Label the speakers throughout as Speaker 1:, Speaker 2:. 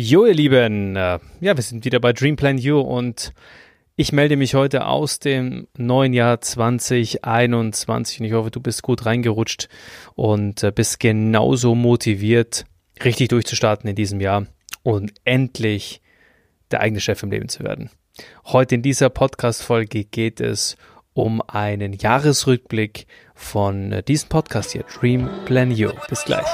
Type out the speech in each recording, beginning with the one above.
Speaker 1: Jo, ihr Lieben, äh, ja, wir sind wieder bei Dreamplan You und ich melde mich heute aus dem neuen Jahr 2021 und ich hoffe, du bist gut reingerutscht und äh, bist genauso motiviert, richtig durchzustarten in diesem Jahr und endlich der eigene Chef im Leben zu werden. Heute in dieser Podcast-Folge geht es um einen Jahresrückblick von äh, diesem Podcast hier, Dream Plan You. Bis gleich.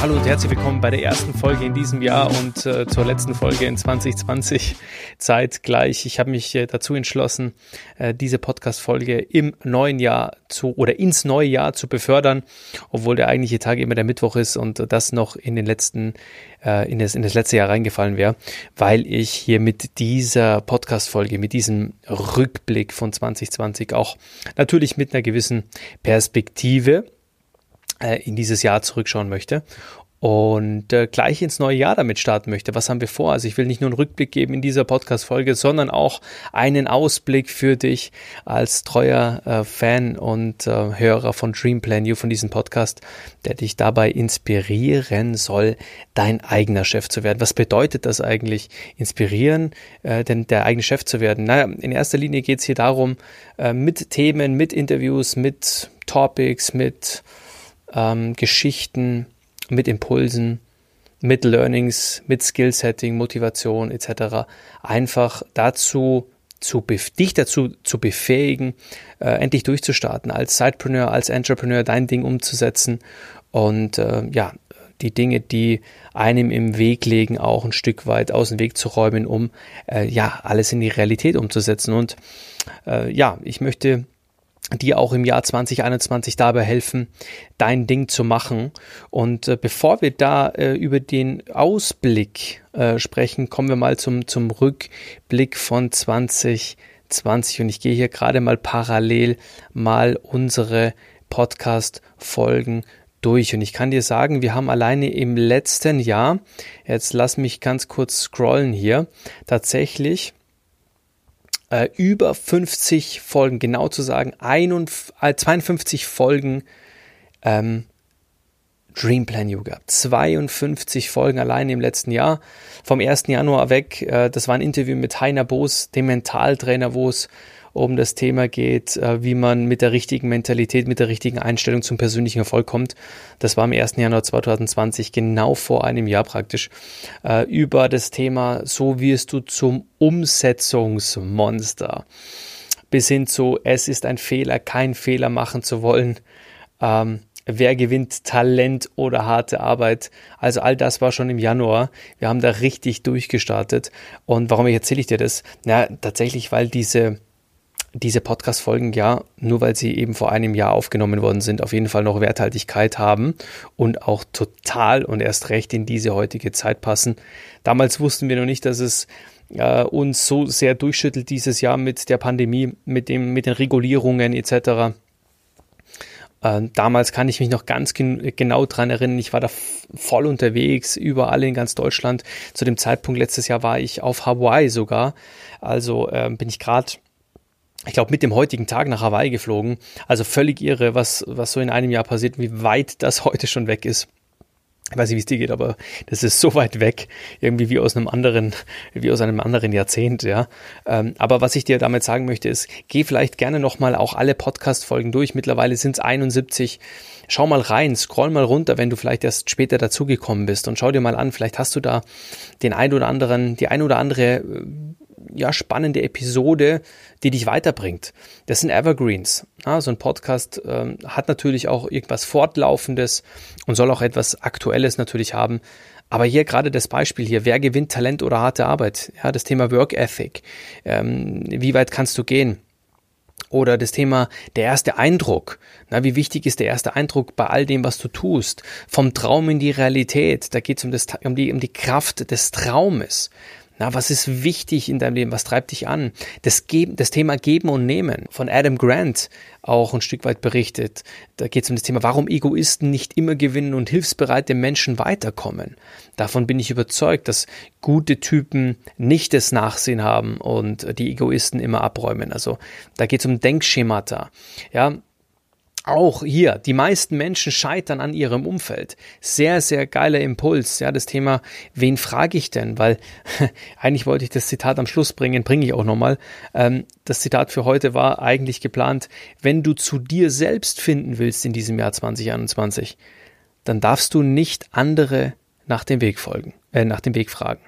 Speaker 1: Hallo und herzlich willkommen bei der ersten Folge in diesem Jahr und äh, zur letzten Folge in 2020 zeitgleich. Ich habe mich äh, dazu entschlossen, äh, diese Podcast-Folge im neuen Jahr zu oder ins neue Jahr zu befördern, obwohl der eigentliche Tag immer der Mittwoch ist und das noch in den letzten äh, in, das, in das letzte Jahr reingefallen wäre, weil ich hier mit dieser Podcast-Folge, mit diesem Rückblick von 2020 auch natürlich mit einer gewissen Perspektive äh, in dieses Jahr zurückschauen möchte und äh, gleich ins neue Jahr damit starten möchte. Was haben wir vor? Also ich will nicht nur einen Rückblick geben in dieser Podcast-Folge, sondern auch einen Ausblick für dich als treuer äh, Fan und äh, Hörer von Dreamplan You, von diesem Podcast, der dich dabei inspirieren soll, dein eigener Chef zu werden. Was bedeutet das eigentlich, inspirieren, äh, denn der eigene Chef zu werden? Naja, in erster Linie geht es hier darum, äh, mit Themen, mit Interviews, mit Topics, mit ähm, Geschichten, mit Impulsen, mit Learnings, mit Skillsetting, Motivation etc. einfach dazu zu dich dazu zu befähigen, äh, endlich durchzustarten, als Sidepreneur, als Entrepreneur dein Ding umzusetzen und äh, ja, die Dinge, die einem im Weg liegen, auch ein Stück weit aus dem Weg zu räumen, um äh, ja alles in die Realität umzusetzen. Und äh, ja, ich möchte die auch im Jahr 2021 dabei helfen, dein Ding zu machen. Und äh, bevor wir da äh, über den Ausblick äh, sprechen, kommen wir mal zum, zum Rückblick von 2020. Und ich gehe hier gerade mal parallel mal unsere Podcast-Folgen durch. Und ich kann dir sagen, wir haben alleine im letzten Jahr, jetzt lass mich ganz kurz scrollen hier, tatsächlich äh, über 50 Folgen, genau zu sagen, 51, äh, 52 Folgen ähm, Dreamplan gehabt. 52 Folgen allein im letzten Jahr. Vom 1. Januar weg, äh, das war ein Interview mit Heiner Boos, dem Mentaltrainer, wo es um das Thema geht, äh, wie man mit der richtigen Mentalität, mit der richtigen Einstellung zum persönlichen Erfolg kommt. Das war am 1. Januar 2020, genau vor einem Jahr praktisch, äh, über das Thema, so wirst du zum Umsetzungsmonster. Bis hin zu, es ist ein Fehler, kein Fehler machen zu wollen. Ähm, wer gewinnt Talent oder harte Arbeit. Also all das war schon im Januar. Wir haben da richtig durchgestartet. Und warum erzähle ich dir das? Na, tatsächlich, weil diese diese Podcast-Folgen ja, nur weil sie eben vor einem Jahr aufgenommen worden sind, auf jeden Fall noch Werthaltigkeit haben und auch total und erst recht in diese heutige Zeit passen. Damals wussten wir noch nicht, dass es äh, uns so sehr durchschüttelt dieses Jahr mit der Pandemie, mit, dem, mit den Regulierungen etc. Äh, damals kann ich mich noch ganz gen genau dran erinnern. Ich war da voll unterwegs, überall in ganz Deutschland. Zu dem Zeitpunkt letztes Jahr war ich auf Hawaii sogar. Also äh, bin ich gerade ich glaube, mit dem heutigen Tag nach Hawaii geflogen. Also völlig irre, was, was so in einem Jahr passiert, wie weit das heute schon weg ist. Ich weiß nicht, wie es dir geht, aber das ist so weit weg, irgendwie wie aus einem anderen, wie aus einem anderen Jahrzehnt, ja. Ähm, aber was ich dir damit sagen möchte, ist, geh vielleicht gerne nochmal auch alle Podcast-Folgen durch. Mittlerweile sind es 71. Schau mal rein, scroll mal runter, wenn du vielleicht erst später dazugekommen bist und schau dir mal an, vielleicht hast du da den ein oder anderen, die ein oder andere äh, ja, spannende Episode, die dich weiterbringt. Das sind Evergreens. Ja, so ein Podcast ähm, hat natürlich auch irgendwas Fortlaufendes und soll auch etwas Aktuelles natürlich haben. Aber hier gerade das Beispiel hier, wer gewinnt Talent oder harte Arbeit? Ja, das Thema Work Ethic. Ähm, wie weit kannst du gehen? Oder das Thema der erste Eindruck. Na, wie wichtig ist der erste Eindruck bei all dem, was du tust? Vom Traum in die Realität. Da geht es um, um, die, um die Kraft des Traumes. Na, was ist wichtig in deinem Leben? Was treibt dich an? Das, Geben, das Thema Geben und Nehmen von Adam Grant auch ein Stück weit berichtet. Da geht es um das Thema, warum Egoisten nicht immer gewinnen und hilfsbereite Menschen weiterkommen. Davon bin ich überzeugt, dass gute Typen nicht das Nachsehen haben und die Egoisten immer abräumen. Also da geht es um Denkschemata. Ja, auch hier, die meisten Menschen scheitern an ihrem Umfeld. Sehr, sehr geiler Impuls. Ja, das Thema, wen frage ich denn? Weil eigentlich wollte ich das Zitat am Schluss bringen, bringe ich auch nochmal. Ähm, das Zitat für heute war eigentlich geplant, wenn du zu dir selbst finden willst in diesem Jahr 2021, dann darfst du nicht andere nach dem Weg folgen, äh, nach dem Weg fragen.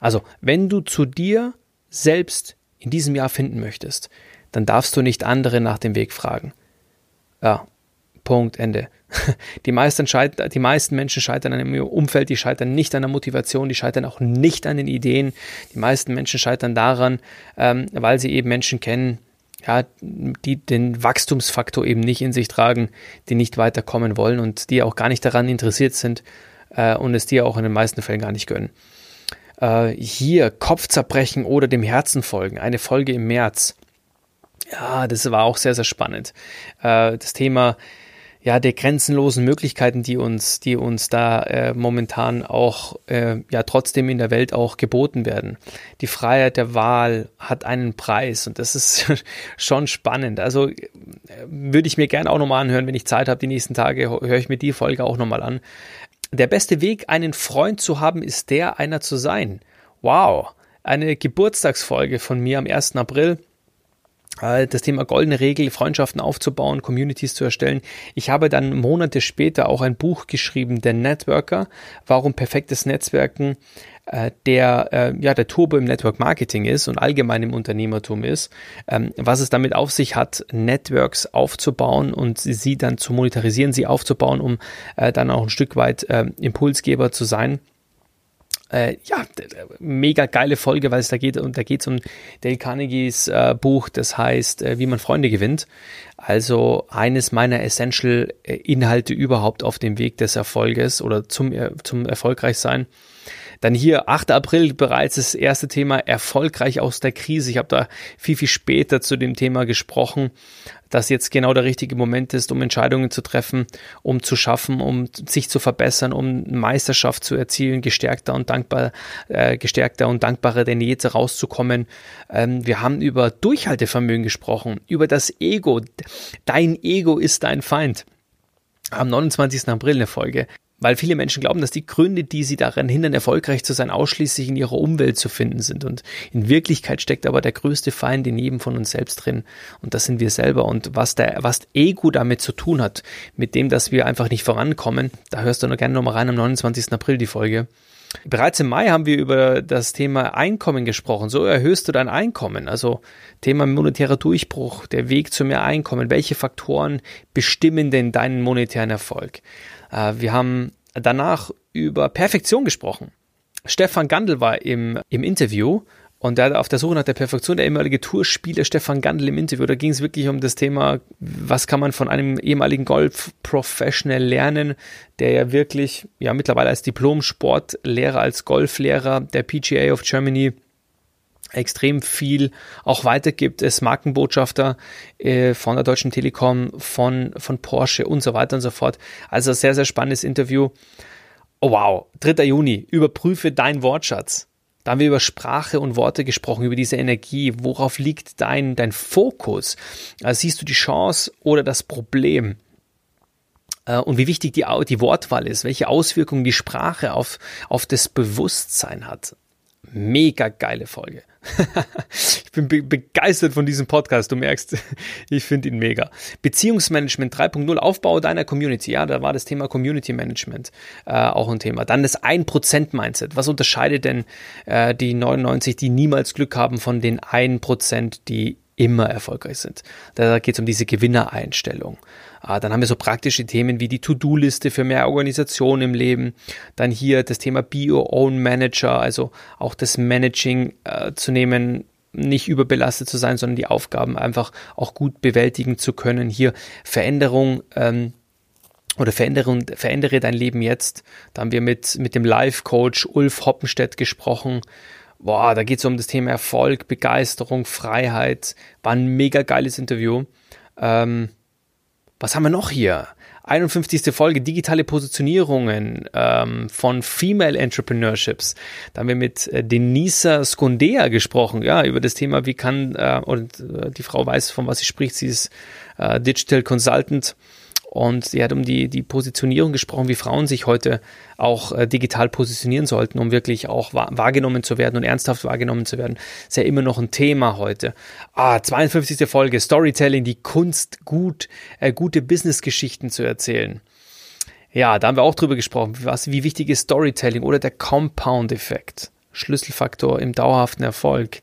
Speaker 1: Also, wenn du zu dir selbst in diesem Jahr finden möchtest, dann darfst du nicht andere nach dem Weg fragen. Ja, Punkt, Ende. Die meisten, die meisten Menschen scheitern an ihrem Umfeld, die scheitern nicht an der Motivation, die scheitern auch nicht an den Ideen. Die meisten Menschen scheitern daran, ähm, weil sie eben Menschen kennen, ja, die den Wachstumsfaktor eben nicht in sich tragen, die nicht weiterkommen wollen und die auch gar nicht daran interessiert sind äh, und es dir auch in den meisten Fällen gar nicht gönnen. Äh, hier Kopfzerbrechen oder dem Herzen folgen, eine Folge im März. Ja, das war auch sehr, sehr spannend. Äh, das Thema ja, der grenzenlosen Möglichkeiten, die uns, die uns da äh, momentan auch äh, ja trotzdem in der Welt auch geboten werden. Die Freiheit der Wahl hat einen Preis und das ist schon spannend. Also äh, würde ich mir gerne auch nochmal anhören, wenn ich Zeit habe, die nächsten Tage höre ich mir die Folge auch nochmal an. Der beste Weg, einen Freund zu haben, ist der, einer zu sein. Wow, eine Geburtstagsfolge von mir am 1. April das Thema goldene Regel, Freundschaften aufzubauen, Communities zu erstellen. Ich habe dann Monate später auch ein Buch geschrieben, der Networker, warum perfektes Netzwerken äh, der, äh, ja, der Turbo im Network Marketing ist und allgemein im Unternehmertum ist, ähm, was es damit auf sich hat, Networks aufzubauen und sie dann zu monetarisieren, sie aufzubauen, um dann auch ein Stück weit Impulsgeber zu sein äh, ja, mega geile Folge, weil es da geht und da geht es um Dale Carnegies äh, Buch, das heißt, äh, wie man Freunde gewinnt. Also eines meiner Essential äh, Inhalte überhaupt auf dem Weg des Erfolges oder zum, äh, zum Erfolgreichsein. Dann hier 8. April bereits das erste Thema erfolgreich aus der Krise. Ich habe da viel, viel später zu dem Thema gesprochen, dass jetzt genau der richtige Moment ist, um Entscheidungen zu treffen, um zu schaffen, um sich zu verbessern, um Meisterschaft zu erzielen, gestärkter und dankbar, äh, gestärkter und dankbarer denn je rauszukommen. Ähm, wir haben über Durchhaltevermögen gesprochen, über das Ego. Dein Ego ist dein Feind am 29. April eine Folge. Weil viele Menschen glauben, dass die Gründe, die sie daran hindern, erfolgreich zu sein, ausschließlich in ihrer Umwelt zu finden sind. Und in Wirklichkeit steckt aber der größte Feind in jedem von uns selbst drin. Und das sind wir selber. Und was der, was Ego damit zu tun hat, mit dem, dass wir einfach nicht vorankommen, da hörst du noch gerne nochmal rein am 29. April die Folge. Bereits im Mai haben wir über das Thema Einkommen gesprochen. So erhöhst du dein Einkommen. Also Thema monetärer Durchbruch, der Weg zu mehr Einkommen. Welche Faktoren bestimmen denn deinen monetären Erfolg? Äh, wir haben danach über Perfektion gesprochen. Stefan Gandl war im, im Interview und der auf der Suche nach der Perfektion, der ehemalige Tourspieler Stefan Gandl im Interview, da ging es wirklich um das Thema, was kann man von einem ehemaligen Golf-Professional lernen, der ja wirklich, ja mittlerweile als Diplom-Sportlehrer, als Golflehrer der PGA of Germany extrem viel auch weitergibt, ist Markenbotschafter äh, von der Deutschen Telekom, von, von Porsche und so weiter und so fort. Also sehr, sehr spannendes Interview. Oh wow, 3. Juni, überprüfe deinen Wortschatz. Da haben wir über Sprache und Worte gesprochen, über diese Energie. Worauf liegt dein, dein Fokus? Also siehst du die Chance oder das Problem? Äh, und wie wichtig die, die Wortwahl ist, welche Auswirkungen die Sprache auf, auf das Bewusstsein hat. Mega geile Folge. ich bin be begeistert von diesem Podcast. Du merkst, ich finde ihn mega. Beziehungsmanagement 3.0, Aufbau deiner Community. Ja, da war das Thema Community Management äh, auch ein Thema. Dann das 1%-Mindset. Was unterscheidet denn äh, die 99, die niemals Glück haben, von den 1%, die immer erfolgreich sind? Da geht es um diese Gewinnereinstellung. Ah, dann haben wir so praktische Themen wie die To-Do-Liste für mehr Organisation im Leben. Dann hier das Thema Be Your Own Manager, also auch das Managing äh, zu nehmen, nicht überbelastet zu sein, sondern die Aufgaben einfach auch gut bewältigen zu können. Hier Veränderung ähm, oder Veränderung, verändere dein Leben jetzt. Da haben wir mit, mit dem Life-Coach Ulf Hoppenstedt gesprochen Boah, da geht es um das Thema Erfolg, Begeisterung, Freiheit. War ein mega geiles Interview. Ähm, was haben wir noch hier? 51. Folge digitale Positionierungen ähm, von Female Entrepreneurships. Da haben wir mit äh, Denisa Skondea gesprochen, ja, über das Thema, wie kann, äh, und äh, die Frau weiß, von was sie spricht, sie ist äh, Digital Consultant und sie hat um die, die Positionierung gesprochen, wie Frauen sich heute auch äh, digital positionieren sollten, um wirklich auch wahrgenommen zu werden und ernsthaft wahrgenommen zu werden. Ist ja immer noch ein Thema heute. Ah, 52. Folge, Storytelling, die Kunst, gut, äh, gute Business-Geschichten zu erzählen. Ja, da haben wir auch drüber gesprochen, was, wie wichtig ist Storytelling oder der Compound-Effekt, Schlüsselfaktor im dauerhaften Erfolg.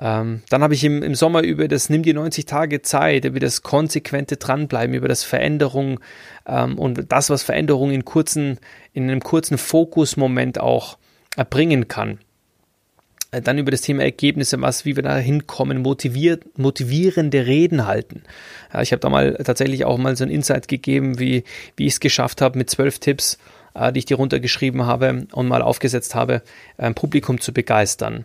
Speaker 1: Ähm, dann habe ich im, im Sommer über das Nimm dir 90 Tage Zeit, über das konsequente Dranbleiben, über das Veränderung ähm, und das, was Veränderung in kurzen, in einem kurzen Fokusmoment auch erbringen kann. Äh, dann über das Thema Ergebnisse, was, wie wir da hinkommen, motiviert, motivierende Reden halten. Ja, ich habe da mal tatsächlich auch mal so ein Insight gegeben, wie, wie ich es geschafft habe, mit zwölf Tipps, äh, die ich dir runtergeschrieben habe und mal aufgesetzt habe, ein Publikum zu begeistern.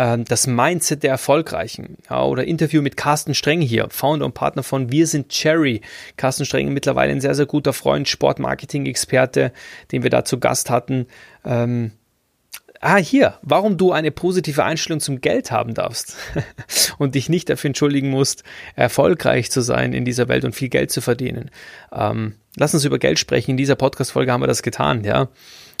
Speaker 1: Ähm, das Mindset der Erfolgreichen. Ja, oder Interview mit Carsten Streng hier, Founder und Partner von Wir sind Cherry. Carsten Streng mittlerweile ein sehr, sehr guter Freund, Sportmarketing-Experte, den wir da zu Gast hatten. Ähm, Ah, hier, warum du eine positive Einstellung zum Geld haben darfst und dich nicht dafür entschuldigen musst, erfolgreich zu sein in dieser Welt und viel Geld zu verdienen. Ähm, lass uns über Geld sprechen. In dieser Podcast-Folge haben wir das getan, ja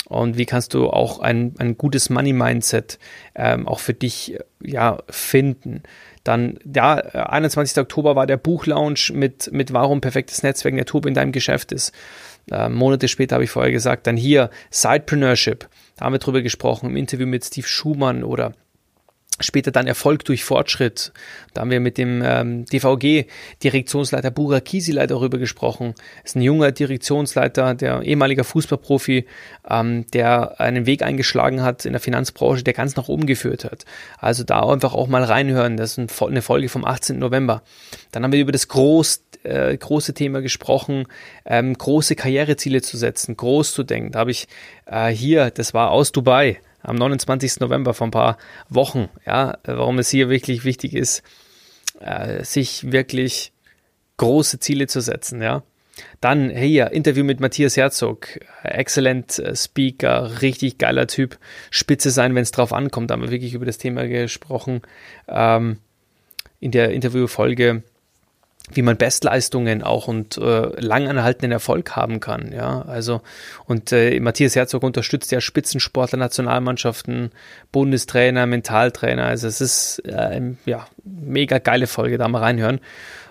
Speaker 1: und wie kannst du auch ein, ein gutes Money-Mindset ähm, auch für dich ja, finden. Dann, ja, 21. Oktober war der Buchlaunch mit, mit Warum perfektes Netzwerk der Turbo in deinem Geschäft ist. Äh, Monate später habe ich vorher gesagt, dann hier Sidepreneurship, da haben wir drüber gesprochen im Interview mit Steve Schumann oder Später dann Erfolg durch Fortschritt. Da haben wir mit dem ähm, DVG-Direktionsleiter Bura Kisila darüber gesprochen. Ist ein junger Direktionsleiter, der ehemaliger Fußballprofi, ähm, der einen Weg eingeschlagen hat in der Finanzbranche, der ganz nach oben geführt hat. Also da einfach auch mal reinhören. Das ist eine Folge vom 18. November. Dann haben wir über das groß, äh, große Thema gesprochen, ähm, große Karriereziele zu setzen, groß zu denken. Da habe ich äh, hier, das war aus Dubai am 29. November vor ein paar Wochen, ja, warum es hier wirklich wichtig ist, äh, sich wirklich große Ziele zu setzen, ja. Dann hier, Interview mit Matthias Herzog, exzellent äh, Speaker, richtig geiler Typ, spitze sein, wenn es drauf ankommt, da haben wir wirklich über das Thema gesprochen. Ähm, in der Interviewfolge wie man Bestleistungen auch und äh, langanhaltenden Erfolg haben kann. Ja, also und äh, Matthias Herzog unterstützt ja Spitzensportler, Nationalmannschaften, Bundestrainer, Mentaltrainer. Also es ist äh, ja mega geile Folge, da mal reinhören.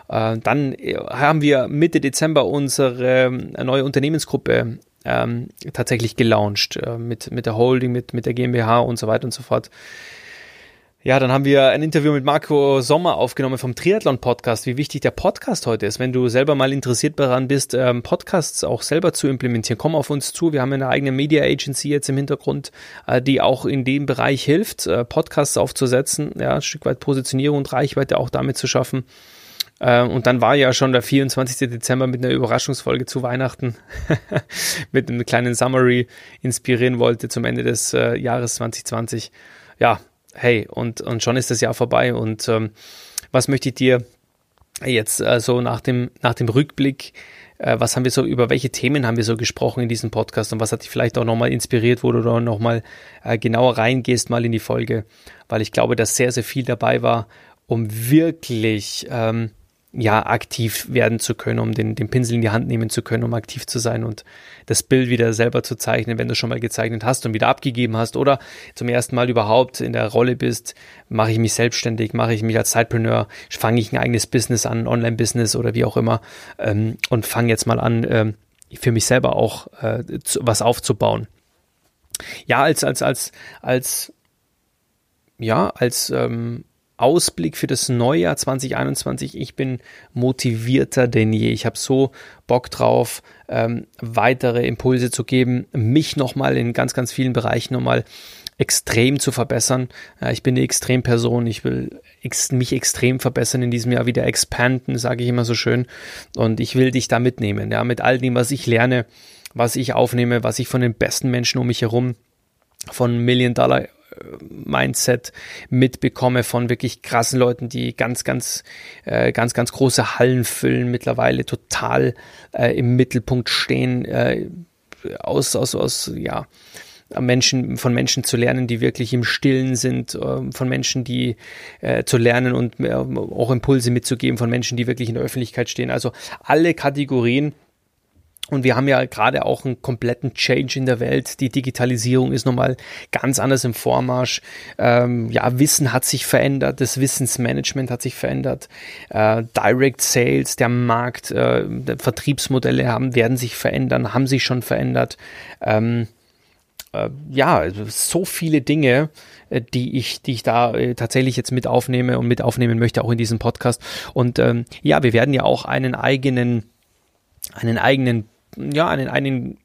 Speaker 1: Äh, dann äh, haben wir Mitte Dezember unsere äh, neue Unternehmensgruppe ähm, tatsächlich gelauncht äh, mit mit der Holding, mit mit der GmbH und so weiter und so fort. Ja, dann haben wir ein Interview mit Marco Sommer aufgenommen vom Triathlon-Podcast, wie wichtig der Podcast heute ist. Wenn du selber mal interessiert daran bist, ähm, Podcasts auch selber zu implementieren, komm auf uns zu. Wir haben eine eigene Media Agency jetzt im Hintergrund, äh, die auch in dem Bereich hilft, äh, Podcasts aufzusetzen, ja, ein Stück weit Positionierung und Reichweite auch damit zu schaffen. Äh, und dann war ja schon der 24. Dezember mit einer Überraschungsfolge zu Weihnachten, mit einem kleinen Summary inspirieren wollte zum Ende des Jahres 2020. Ja, hey, und, und schon ist das Jahr vorbei. Und ähm, was möchte ich dir jetzt äh, so nach dem, nach dem Rückblick, äh, was haben wir so, über welche Themen haben wir so gesprochen in diesem Podcast und was hat dich vielleicht auch nochmal inspiriert, wo du da nochmal äh, genauer reingehst, mal in die Folge, weil ich glaube, dass sehr, sehr viel dabei war, um wirklich ähm, ja, aktiv werden zu können, um den, den Pinsel in die Hand nehmen zu können, um aktiv zu sein und das Bild wieder selber zu zeichnen, wenn du schon mal gezeichnet hast und wieder abgegeben hast oder zum ersten Mal überhaupt in der Rolle bist, mache ich mich selbstständig, mache ich mich als Sidepreneur, fange ich ein eigenes Business an, Online-Business oder wie auch immer ähm, und fange jetzt mal an, ähm, für mich selber auch äh, zu, was aufzubauen. Ja, als, als, als, als, ja, als ähm, Ausblick für das Neujahr 2021. Ich bin motivierter denn je. Ich habe so Bock drauf, ähm, weitere Impulse zu geben, mich nochmal in ganz, ganz vielen Bereichen nochmal extrem zu verbessern. Ja, ich bin eine Extremperson. Ich will ex mich extrem verbessern in diesem Jahr wieder expanden, sage ich immer so schön. Und ich will dich da mitnehmen, ja, mit all dem, was ich lerne, was ich aufnehme, was ich von den besten Menschen um mich herum von Million Dollar Mindset mitbekomme von wirklich krassen Leuten, die ganz, ganz, äh, ganz, ganz große Hallen füllen, mittlerweile total äh, im Mittelpunkt stehen, äh, aus, aus, aus, ja, Menschen, von Menschen zu lernen, die wirklich im Stillen sind, äh, von Menschen, die äh, zu lernen und äh, auch Impulse mitzugeben, von Menschen, die wirklich in der Öffentlichkeit stehen. Also alle Kategorien. Und wir haben ja gerade auch einen kompletten Change in der Welt. Die Digitalisierung ist nochmal ganz anders im Vormarsch. Ähm, ja, Wissen hat sich verändert, das Wissensmanagement hat sich verändert. Äh, Direct Sales, der Markt, äh, Vertriebsmodelle haben, werden sich verändern, haben sich schon verändert. Ähm, äh, ja, also so viele Dinge, äh, die ich, die ich da äh, tatsächlich jetzt mit aufnehme und mit aufnehmen möchte, auch in diesem Podcast. Und ähm, ja, wir werden ja auch einen eigenen, einen eigenen, ja, einen, einen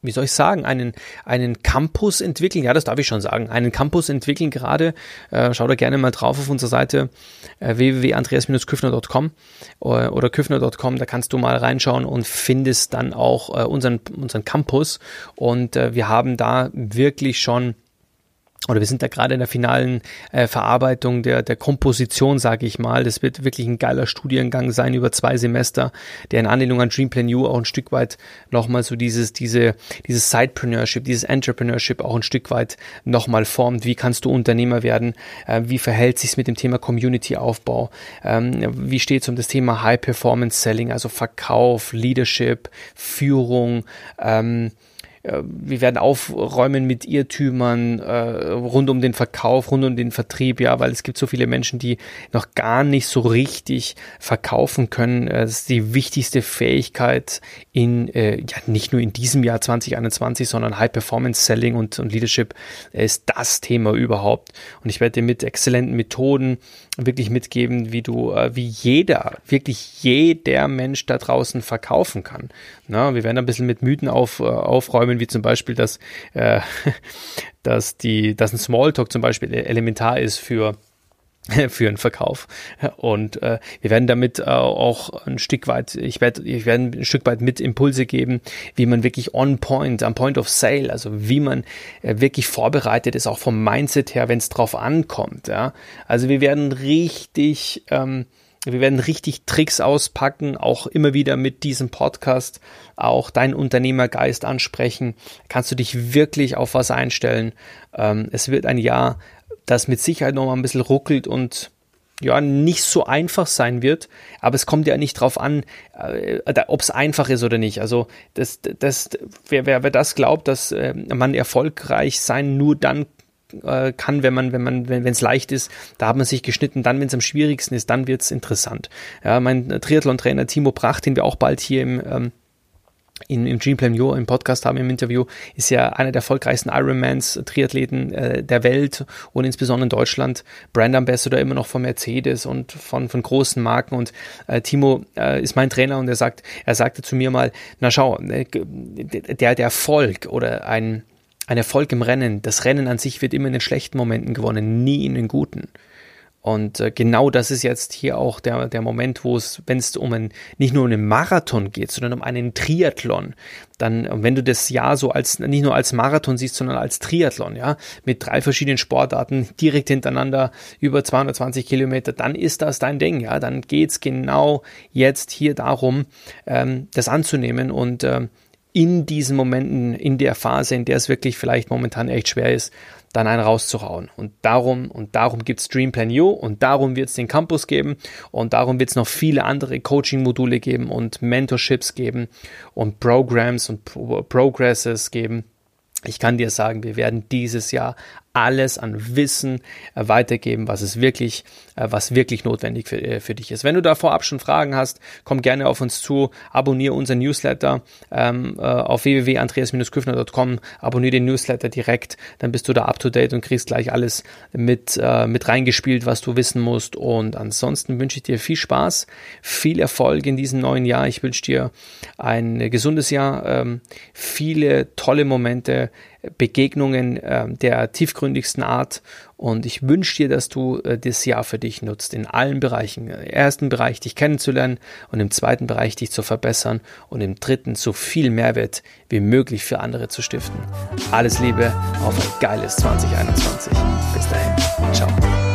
Speaker 1: wie soll ich sagen, einen, einen Campus entwickeln. Ja, das darf ich schon sagen. Einen Campus entwickeln gerade. Äh, schau da gerne mal drauf auf unserer Seite äh, www.andreas-küffner.com äh, oder küffner.com. Da kannst du mal reinschauen und findest dann auch äh, unseren, unseren Campus. Und äh, wir haben da wirklich schon oder wir sind da gerade in der finalen äh, Verarbeitung der, der Komposition, sage ich mal. Das wird wirklich ein geiler Studiengang sein über zwei Semester, der in Anlehnung an Dreamplan U auch ein Stück weit nochmal so dieses, diese, dieses Sidepreneurship, dieses Entrepreneurship auch ein Stück weit nochmal formt. Wie kannst du Unternehmer werden? Äh, wie verhält sich's mit dem Thema Community-Aufbau? Ähm, wie steht es um das Thema High-Performance-Selling, also Verkauf, Leadership, Führung? Ähm, äh, wir werden aufräumen mit Irrtümern äh, rund um den Verkauf, rund um den Vertrieb, ja, weil es gibt so viele Menschen, die noch gar nicht so richtig verkaufen können. Äh, das ist die wichtigste Fähigkeit in, äh, ja, nicht nur in diesem Jahr 2021, sondern High Performance Selling und, und Leadership ist das Thema überhaupt. Und ich werde dir mit exzellenten Methoden wirklich mitgeben, wie du, äh, wie jeder, wirklich jeder Mensch da draußen verkaufen kann. Na, wir werden ein bisschen mit Mythen auf, äh, aufräumen, wie zum Beispiel, dass, äh, dass, die, dass ein Smalltalk zum Beispiel elementar ist für für einen Verkauf. Und äh, wir werden damit äh, auch ein Stück weit, ich werde ich werde ein Stück weit mit Impulse geben, wie man wirklich on point, am Point of Sale, also wie man äh, wirklich vorbereitet ist, auch vom Mindset her, wenn es drauf ankommt. Ja? Also wir werden richtig ähm, wir werden richtig Tricks auspacken, auch immer wieder mit diesem Podcast auch deinen Unternehmergeist ansprechen. Kannst du dich wirklich auf was einstellen. Ähm, es wird ein Jahr, das mit Sicherheit noch mal ein bisschen ruckelt und ja, nicht so einfach sein wird, aber es kommt ja nicht drauf an, äh, ob es einfach ist oder nicht. Also das, das, wer, wer, wer das glaubt, dass äh, man erfolgreich sein nur dann äh, kann, wenn man, wenn man, wenn es leicht ist, da hat man sich geschnitten. Dann, wenn es am schwierigsten ist, dann wird es interessant. Ja, mein Triathlon-Trainer Timo Pracht, den wir auch bald hier im ähm, in, im Dreamplan Yo im Podcast haben im Interview, ist ja einer der erfolgreichsten Ironmans Triathleten äh, der Welt und insbesondere in Deutschland Brand Ambassador immer noch von Mercedes und von, von großen Marken und äh, Timo äh, ist mein Trainer und er sagt, er sagte zu mir mal, na schau, äh, der, der Erfolg oder ein, ein Erfolg im Rennen, das Rennen an sich wird immer in den schlechten Momenten gewonnen, nie in den guten. Und äh, genau das ist jetzt hier auch der, der Moment, wo es, wenn es um ein, nicht nur um einen Marathon geht, sondern um einen Triathlon, dann, wenn du das Jahr so als, nicht nur als Marathon siehst, sondern als Triathlon, ja, mit drei verschiedenen Sportarten direkt hintereinander über 220 Kilometer, dann ist das dein Ding, ja, dann geht's genau jetzt hier darum, ähm, das anzunehmen und ähm, in diesen Momenten, in der Phase, in der es wirklich vielleicht momentan echt schwer ist, dann einen rauszuhauen. Und darum, und darum gibt es Dreamplan U und darum wird es den Campus geben und darum wird es noch viele andere Coaching-Module geben und Mentorships geben und Programs und Pro Progresses geben. Ich kann dir sagen, wir werden dieses Jahr alles an Wissen äh, weitergeben, was es wirklich, äh, was wirklich notwendig für, äh, für dich ist. Wenn du da vorab schon Fragen hast, komm gerne auf uns zu, abonniere unseren Newsletter ähm, auf www.andreas-küffner.com, abonniere den Newsletter direkt, dann bist du da up to date und kriegst gleich alles mit, mit reingespielt, was du wissen musst. Und ansonsten wünsche ich dir viel Spaß, viel Erfolg in diesem neuen Jahr. Ich wünsche dir ein gesundes Jahr, ähm, viele tolle Momente, Begegnungen äh, der tiefgründigsten Art. Und ich wünsche dir, dass du äh, das Jahr für dich nutzt, in allen Bereichen. Im ersten Bereich dich kennenzulernen und im zweiten Bereich dich zu verbessern und im dritten so viel Mehrwert wie möglich für andere zu stiften. Alles Liebe auf ein geiles 2021. Bis dahin. Ciao.